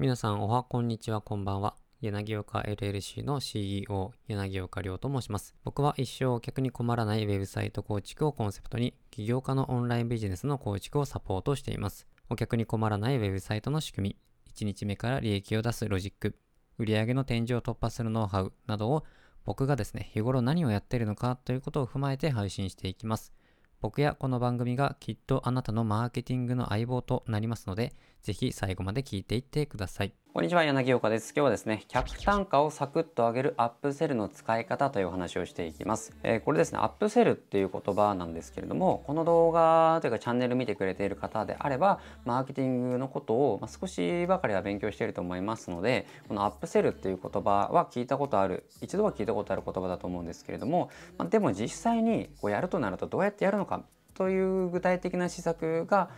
皆さんおはこんにちはこんばんは。柳岡 LLC の CEO 柳岡亮と申します。僕は一生お客に困らないウェブサイト構築をコンセプトに起業家のオンラインビジネスの構築をサポートしています。お客に困らないウェブサイトの仕組み1日目から利益を出すロジック売上の天井を突破するノウハウなどを僕がですね日頃何をやっているのかということを踏まえて配信していきます。僕やこの番組がきっとあなたのマーケティングの相棒となりますので、ぜひ最後まで聞いていってください。こんにちは、柳岡です。今日はですね、客単価をサクッと上げるアップセルの使い方というお話をしていきます。えー、これですね、アップセルっていう言葉なんですけれども、この動画というかチャンネル見てくれている方であれば、マーケティングのことを、ま少しばかりは勉強していると思いますので、このアップセルっていう言葉は聞いたことある、一度は聞いたことある言葉だと思うんですけれども、まあ、でも実際にこうやるとなるとどうやってやるのかという具体的な施策が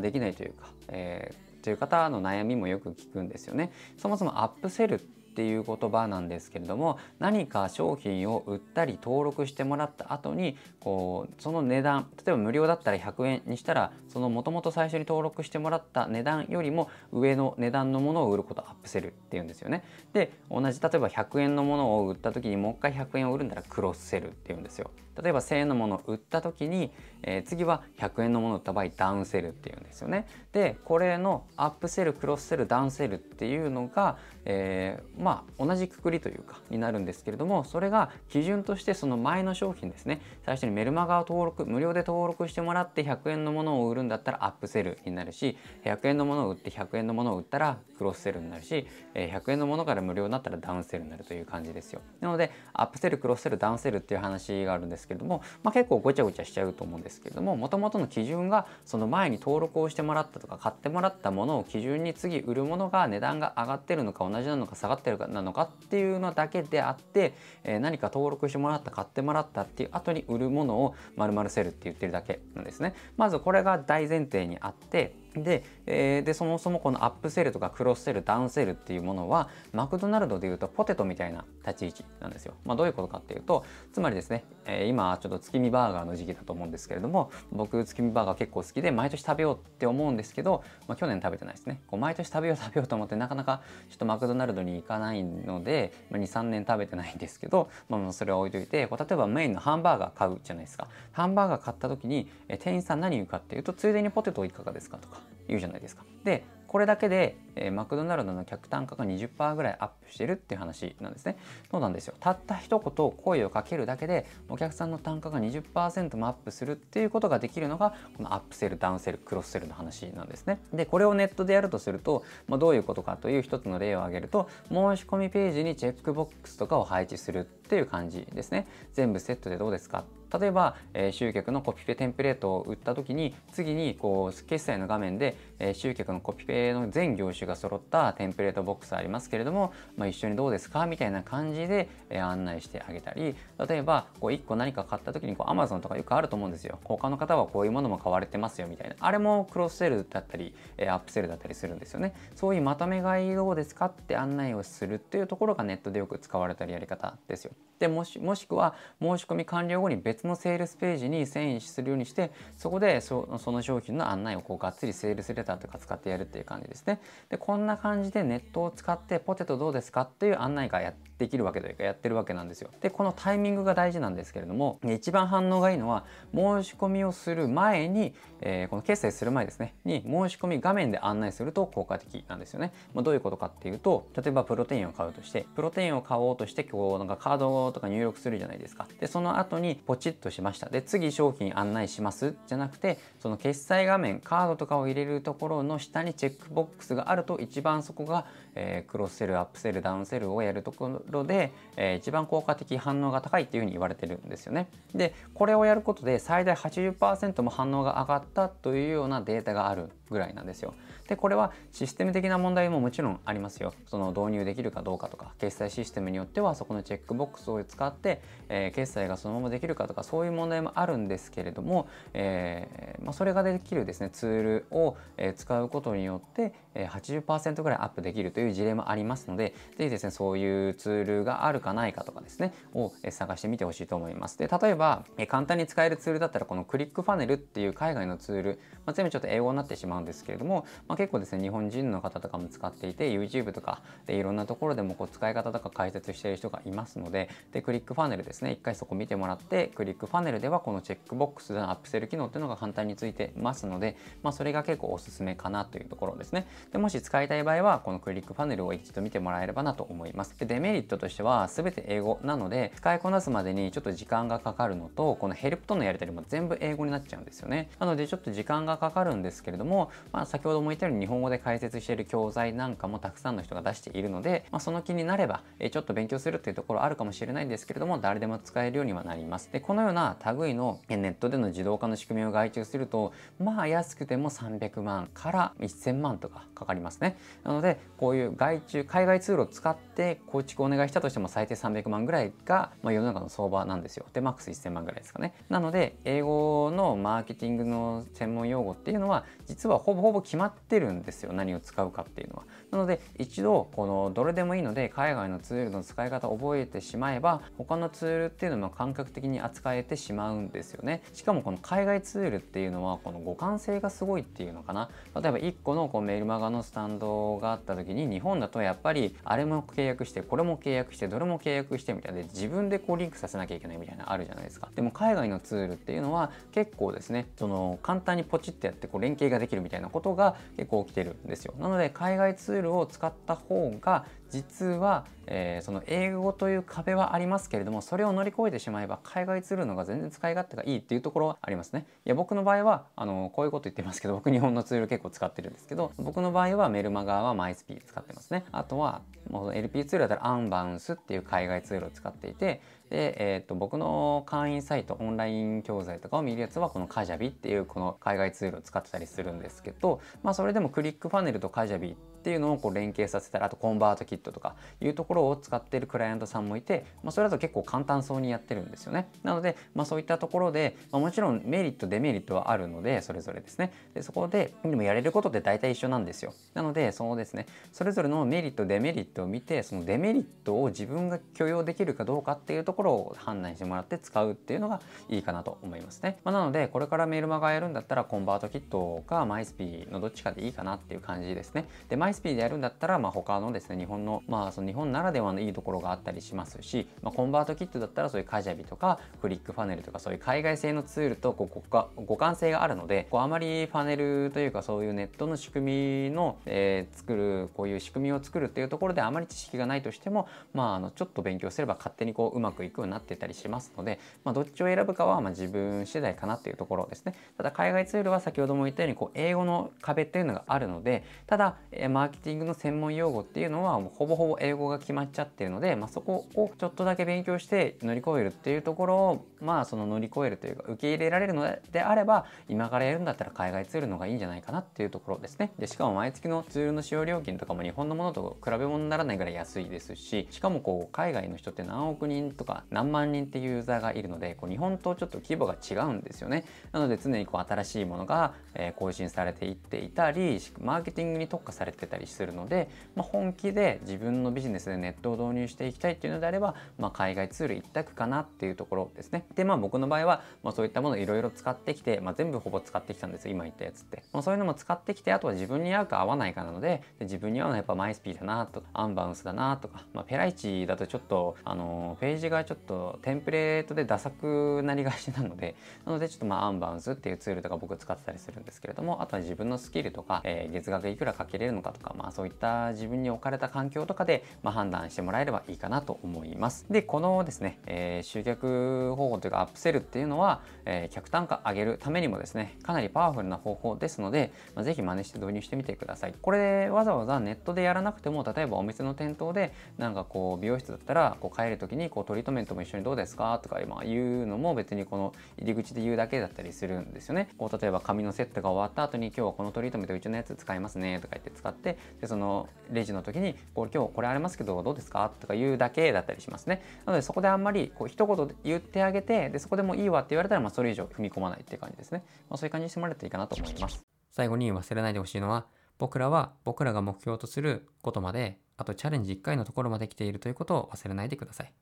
できないというか、えー、という方の悩みもよく聞くんですよね。そもそもアップセルっていう言葉なんですけれども何か商品を売ったり登録してもらった後にこうその値段例えば無料だったら100円にしたらそのもともと最初に登録してもらった値段よりも上の値段のものを売ることアップセルっていうんですよね。で同じ例えば100円のものを売った時にもう一回100円を売るんだらクロスセルっていうんですよ。例えば1000円のものを売った時に、えー、次は100円のものを売った場合ダウンセルっていうんですよね。でこれのアップセルクロスセルダウンセルっていうのが、えー、まあ同じくくりというかになるんですけれどもそれが基準としてその前の商品ですね最初にメルマガを登録無料で登録してもらって100円のものを売るんだったらアップセルになるし100円のものを売って100円のものを売ったらクロスセルになるし100円のものから無料になったらダウンセルになるという感じですよ。なのでアップセルクロスセルダウンセルっていう話があるんですけれども、まあ、結構ごちゃごちゃしちゃうと思うんですけれどももともとの基準がその前に登録をしてもらったとか買ってもらったものを基準に次売るものが値段が上がってるのか同じなのか下がってるかなのかっていうのだけであって、えー、何か登録してもらった買ってもらったっていう後に売るものを丸々セルって言ってるだけなんですね。まずこれが大前提にあってで,、えー、でそもそもこのアップセルとかクロスセルダウンセルっていうものはマクドナルドでいうとポテトみたいな立ち位置なんですよ。まあ、どういうことかっていうとつまりですね、えー、今ちょっと月見バーガーの時期だと思うんですけれども僕月見バーガー結構好きで毎年食べようって思うんですけど、まあ、去年食べてないですねこう毎年食べよう食べようと思ってなかなかちょっとマクドナルドに行かないので、まあ、23年食べてないんですけど、まあ、それは置いといてこう例えばメインのハンバーガー買うじゃないですかハンバーガー買った時に、えー、店員さん何言うかっていうとついでにポテトいかがですかとか言うじゃないですか。でこれだけで、えー、マクドナルドの客単価が20%ぐらいアップしてるっていう話なんですね。そうなんですよ。たった一言声をかけるだけでお客さんの単価が20%もアップするっていうことができるのがこのアップセル、ダウンセル、クロスセルの話なんですね。で、これをネットでやるとすると、まあ、どういうことかという一つの例を挙げると申し込みページにチェックボックスとかを配置するっていう感じですね。全部セットでどうですか例えば、えー、集客のコピペテンプレートを売った時に次にこう決済の画面で、えー、集客のコピペの全業種が揃ったテンプレートボックスありますけれども、まあ、一緒にどうですかみたいな感じで、え、案内してあげたり例えばこう1個何か買った時にこう Amazon とかよくあると思うんですよ。他の方はこういうものも買われてますよみたいな。あれもクロスセルだったり、え、アップセルだったりするんですよね。そういうまとめ買いどうですかって案内をするっていうところがネットでよく使われたりやり方ですよ。でもしもしくは申し込み完了後に別のセールスページに遷移するようにしてそこでその商品の案内をこうがっつりセールスレターとか使ってやるっていう感じですね。でこんな感じでネットを使ってポテトどうですかっていう案内がやできるわけというかやってるわけなんですよ。でこのタイミングが大事なんですけれども一番反応がいいのは申し込みをする前に、えー、この決済する前ですねに申し込み画面で案内すると効果的なんですよね、まあ、どういうことかっていうと例えばプロテインを買うとしてプロテインを買おうとしてこうなんかカードとか入力するじゃないですか。でその後にポチッとしました。で次商品案内します。じゃなくてその決済画面カードとかを入れるところの下にチェックボックスがあると一番そこが、えー、クロスセルアップセルダウンセルをやるところで、えー、一番効果的反応が高いっていうふうに言われてるんですよね。でこれをやることで最大80%も反応が上がったというようなデータがある。ぐらいなんですよ。でこれはシステム的な問題ももちろんありますよ。その導入できるかどうかとか決済システムによってはそこのチェックボックスを使って、えー、決済がそのままできるかとかそういう問題もあるんですけれども、えーまあ、それができるですねツールを、え、使うことによって、え、80%ぐらいアップできるという事例もありますのでぜひですねそういうツールがあるかないかとかですねを、え、探してみてほしいと思います。で例えば、え、簡単に使えるツールだったらこのクリックファネルっていう海外のツール、まあ、全部ちょっと英語になってしまうんですけれども、まあ、結構ですね日本人の方とかも使っていて YouTube とかでいろんなところでもこう使い方とか解説している人がいますのででクリックファネルですね一回そこ見てもらってクリックファネルではこのチェックボックスでのアップセル機能っていうのが簡単についてますので、まあ、それが結構おすすめかなというところですね。でもし使いたい場合はこのクリックファネルを一度見てもらえればなと思います。でデメリットとしては全て英語なので使いこなすまでにちょっと時間がかかるのとこのヘルプとのやり取りも全部英語になっちゃうんですよね。なのでちょっと時間がかかるんですけれども、まあ、先ほども言ったように日本語で解説している教材なんかもたくさんの人が出しているので、まあ、その気になれば、えちょっと勉強するっていうところあるかもしれないんですけれども誰でも使えるようにはなります。でこのような類のネットでの自動化の仕組みを外注するとまあ安くても300万から1000万とかかかりますね。なのでこういう外注海外ツールを使って構築をお願いしたとしても最低300万ぐらいが、まあ、世の中の相場なんですよ。でマックス1000万ぐらいですかね。なので英語のマーケティングの専門用語っていうのは実はほぼほぼ決まってるんですよ何を使うかっていうのは。なので一度このどれでもいいので海外のツールの使い方を覚えてしまえば他のツールっていうのも感覚的に扱えてしまうんですよね。しかもこの海外ツールっていうのはこの互換性がすごいっていうのかな。例えば1個のこうメールマガのスタンドがあった時に日本だとやっぱりあれも契約してこれも契約してどれも契約してみたいで自分でこうリンクさせなきゃいけないみたいなあるじゃないですか。でも海外のツールっていうのは結構ですねその簡単にポチってやってこう連携ができるみたいなことが結構起きてるんですよ。なので海外ツールを使った方が実は、えー、その英語という壁はありますけれどもそれを乗り越えてしまえば海外ツールのが全然使い勝手がいいっていうところはありますね。いや僕の場合はあのこういうこと言ってますけど僕日本のツール結構使ってるんですけど僕の場合はメルマガはマイスピー使ってますね。あとはもう LP ツールだったらアンバウンスっていう海外ツールを使っていてで、えー、と僕の会員サイトオンライン教材とかを見るやつはこのカジャビっていうこの海外ツールを使ってたりするんですけど、まあ、それでもクリックファネルとカジャビってっていうのをこう連携させたらあとコンバートキットとかいうところを使ってるクライアントさんもいて、まあ、それだと結構簡単そうにやってるんですよね。なので、まあ、そういったところで、まあ、もちろんメリットデメリットはあるのでそれぞれですね。でそこででもやれることって大体一緒なんですよ。なのでそのですね。それぞれのメリットデメリットを見てそのデメリットを自分が許容できるかどうかっていうところを判断してもらって使うっていうのがいいかなと思いますね、まあ、なのでこれからメールマガやるんだったらコンバートキットかマイスピーのどっちかでいいかなっていう感じですね。でマイスピーでやるんだったら、まあ、他のですね日本のまあその日本ならではのいいところがあったりしますし、まあ、コンバートキットだったらそういうカジャビとかクリックファネルとかそういう海外製のツールとこう互換性があるのでこうあまりファネルというかそういうネットの仕組みの、えー、作るこういう仕組みを作るっていうところであまり知識がないとしても、まあ、あのちょっと勉強すれば勝手にこううまくいくようになってたりしますので、まあ、どっちを選ぶかはま自分次第かなっていうところですね。ただ海外ツールは先ほども言ったようにこう英語の壁っていうのがあるのでただ、えマーケティングの専門用語っていうのはもうほぼほぼ英語が決まっちゃってるので、まあ、そこをちょっとだけ勉強して乗り越えるっていうところをまあその乗り越えるというか受け入れられるのであれば今からやるんだったら海外ツールの方がいいんじゃないかなっていうところですね。でしかも毎月のツールの使用料金とかも日本のものと比べ物にならないぐらい安いですししかもこう海外の人って何億人とか何万人っていうユーザーがいるのでこう日本とちょっと規模が違うんですよね。なので常にこう新しいものが、え更新されていっていたりマーケティングに特化されてたりするので、まあ、本気で自分のビジネスでネットを導入していきたいっていうのであれば、まあ、海外ツール一択かなっていうところですね。でまあ僕の場合は、まあ、そういったものいろいろ使ってきて、まあ、全部ほぼ使ってきたんです今言ったやつって、まあ、そういうのも使ってきてあとは自分に合うか合わないかなので自分に合うのはやっぱマイスピーだなとかアンバウンスだなとか、まあ、ペライチだとちょっとあのページがちょっとテンプレートでダサくなりがちなのでなのでちょっとまあアンバウンスっていうツールとか僕使ってたりするんですけれどもあとは自分のスキルとか、えー、月額いくらかけれるのかととか、まあ、そういった自分に置かれた環境とかで、まあ、判断してもらえればいいかなと思います。でこのですね、えー、集客方法というかアップセルっていうのは、えー、客単価上げるためにもですねかなりパワフルな方法ですので、まあ、ぜひ真似して導入してみてください。これわざわざネットでやらなくても例えばお店の店頭でなんかこう美容室だったらこう帰る時にこうトリートメントも一緒にどうですか？とか今言うのも別にこの入り口で言うだけだったりするんですよね。こう例えば髪のセットが終わった後に今日はこのトリートメントうちのやつ使いますねとか言って使ってでそのレジの時にこれ今日これありますけどどうですか？とか言うだけだったりしますね。なのでそこであんまりこう一言言ってあげてでそこでもいいわって言われたらまあそれ以上踏み込まないっていう感じですね。まあ、そういう感じにしてもらえるといいかなと思います。最後に忘れないでほしいのは僕らは僕らが目標とすることまであとチャレンジ1回のところまで来ているということを忘れないでください。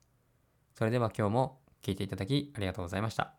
それでは今日も聞いていただきありがとうございました。